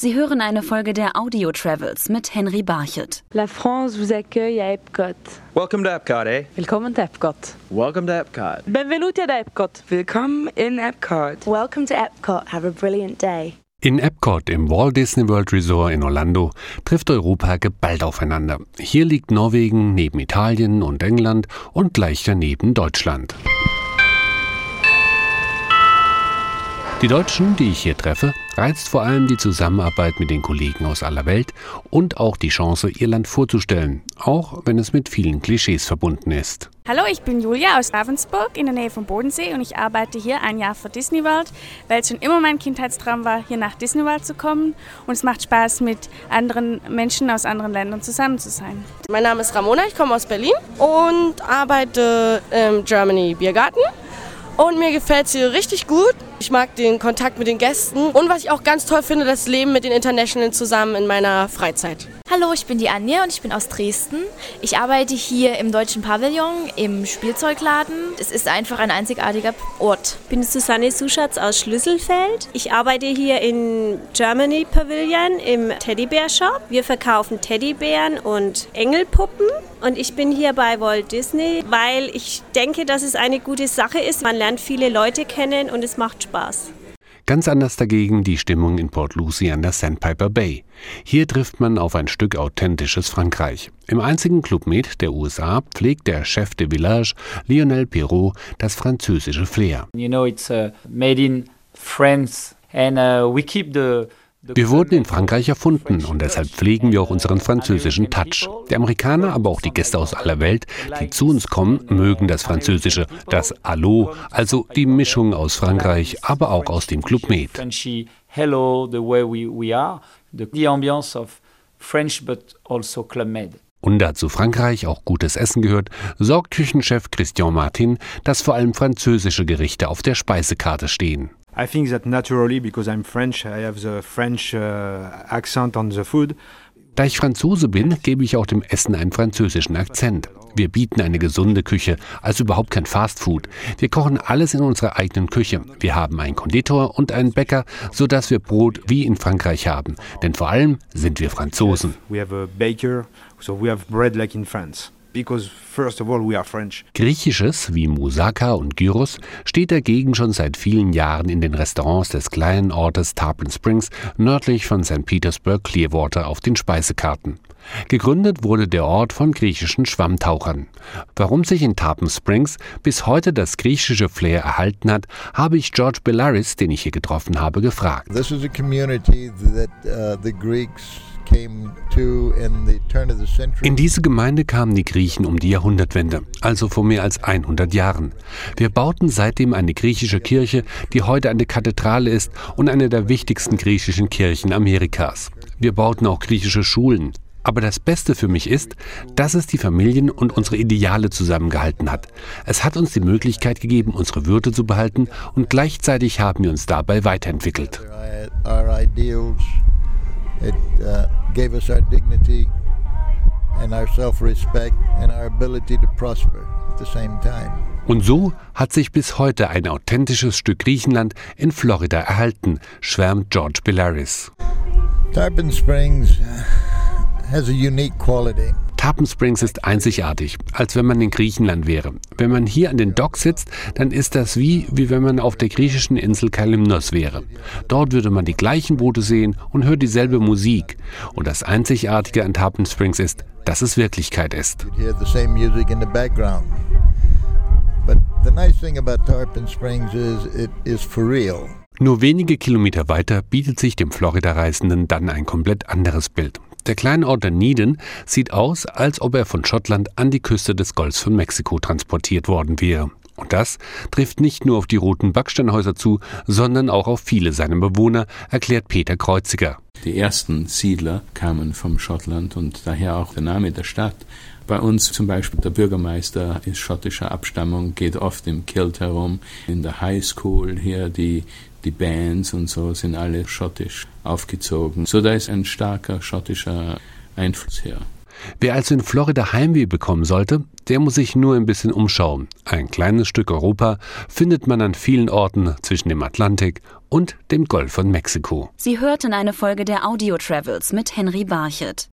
Sie hören eine Folge der Audio Travels mit Henry Barchet. La France vous accueille à Epcot. Welcome to Epcot, eh? Willkommen at Epcot. Welcome to Epcot. Benvenuti ad Epcot. Willkommen in Epcot. Welcome to Epcot. Have a brilliant day. In Epcot im Walt Disney World Resort in Orlando trifft Europa geballt aufeinander. Hier liegt Norwegen neben Italien und England und gleich daneben Deutschland. Die Deutschen, die ich hier treffe, reizt vor allem die Zusammenarbeit mit den Kollegen aus aller Welt und auch die Chance, ihr Land vorzustellen, auch wenn es mit vielen Klischees verbunden ist. Hallo, ich bin Julia aus Ravensburg in der Nähe vom Bodensee und ich arbeite hier ein Jahr für Disney World, weil es schon immer mein Kindheitstraum war, hier nach Disney World zu kommen und es macht Spaß, mit anderen Menschen aus anderen Ländern zusammen zu sein. Mein Name ist Ramona, ich komme aus Berlin und arbeite im Germany Biergarten. Und mir gefällt es hier richtig gut. Ich mag den Kontakt mit den Gästen und was ich auch ganz toll finde, das Leben mit den Internationalen zusammen in meiner Freizeit. Hallo, ich bin die Anja und ich bin aus Dresden. Ich arbeite hier im Deutschen Pavillon im Spielzeugladen. Es ist einfach ein einzigartiger Ort. Ich bin Susanne Suschatz aus Schlüsselfeld. Ich arbeite hier im Germany Pavilion im Teddybär Shop. Wir verkaufen Teddybären und Engelpuppen. Und ich bin hier bei Walt Disney, weil ich denke, dass es eine gute Sache ist. Man lernt viele Leute kennen und es macht Spaß. Ganz anders dagegen die Stimmung in Port Lucie an der Sandpiper Bay. Hier trifft man auf ein Stück authentisches Frankreich. Im einzigen Club Med der USA pflegt der Chef de Village, Lionel Perrault, das französische Flair. You know, it's uh, made in France and uh, we keep the wir wurden in Frankreich erfunden und deshalb pflegen wir auch unseren französischen Touch. Die Amerikaner, aber auch die Gäste aus aller Welt, die zu uns kommen, mögen das Französische, das Allo, also die Mischung aus Frankreich, aber auch aus dem Club Med. Hello, the way we, we are, the ambiance of French but also Club Med. Und da zu Frankreich auch gutes Essen gehört, sorgt Küchenchef Christian Martin, dass vor allem französische Gerichte auf der Speisekarte stehen. I think that naturally, because I'm French, I have the French uh, accent on the food. Da ich Franzose bin, gebe ich auch dem Essen einen französischen Akzent. Wir bieten eine gesunde Küche, also überhaupt kein Fastfood. Wir kochen alles in unserer eigenen Küche. Wir haben einen Konditor und einen Bäcker, sodass wir Brot wie in Frankreich haben. Denn vor allem sind wir Franzosen. We have a baker, so we have bread like in France. Griechisches wie Moussaka und Gyros steht dagegen schon seit vielen Jahren in den Restaurants des kleinen Ortes Tarpon Springs nördlich von St. Petersburg Clearwater auf den Speisekarten. Gegründet wurde der Ort von griechischen Schwammtauchern. Warum sich in Tarpon Springs bis heute das griechische Flair erhalten hat, habe ich George Bellaris, den ich hier getroffen habe, gefragt. This is a community that uh, the Greeks in diese Gemeinde kamen die Griechen um die Jahrhundertwende, also vor mehr als 100 Jahren. Wir bauten seitdem eine griechische Kirche, die heute eine Kathedrale ist und eine der wichtigsten griechischen Kirchen Amerikas. Wir bauten auch griechische Schulen. Aber das Beste für mich ist, dass es die Familien und unsere Ideale zusammengehalten hat. Es hat uns die Möglichkeit gegeben, unsere Würde zu behalten und gleichzeitig haben wir uns dabei weiterentwickelt. It uh, gave us our dignity and our self-respect and our ability to prosper at the same time. Und so hat sich bis heute ein authentisches Stück Griechenland in Florida erhalten, schwärmt George Bellaris. Tarpon Springs has a unique quality. Tarpon Springs ist einzigartig, als wenn man in Griechenland wäre. Wenn man hier an den Docks sitzt, dann ist das wie, wie wenn man auf der griechischen Insel Kalymnos wäre. Dort würde man die gleichen Boote sehen und hört dieselbe Musik. Und das Einzigartige an Tarpon Springs ist, dass es Wirklichkeit ist. Nur wenige Kilometer weiter bietet sich dem Florida-Reisenden dann ein komplett anderes Bild. Der kleine Ort Dunedin sieht aus, als ob er von Schottland an die Küste des Golfs von Mexiko transportiert worden wäre. Und das trifft nicht nur auf die roten Backsteinhäuser zu, sondern auch auf viele seiner Bewohner, erklärt Peter Kreuziger. Die ersten Siedler kamen vom Schottland und daher auch der Name der Stadt. Bei uns zum Beispiel der Bürgermeister ist schottischer Abstammung, geht oft im Kilt herum. In der High School hier die die Bands und so sind alle schottisch aufgezogen. So da ist ein starker schottischer Einfluss her. Wer also in Florida Heimweh bekommen sollte, der muss sich nur ein bisschen umschauen. Ein kleines Stück Europa findet man an vielen Orten zwischen dem Atlantik und dem Golf von Mexiko. Sie hörten eine Folge der Audio Travels mit Henry Barchet.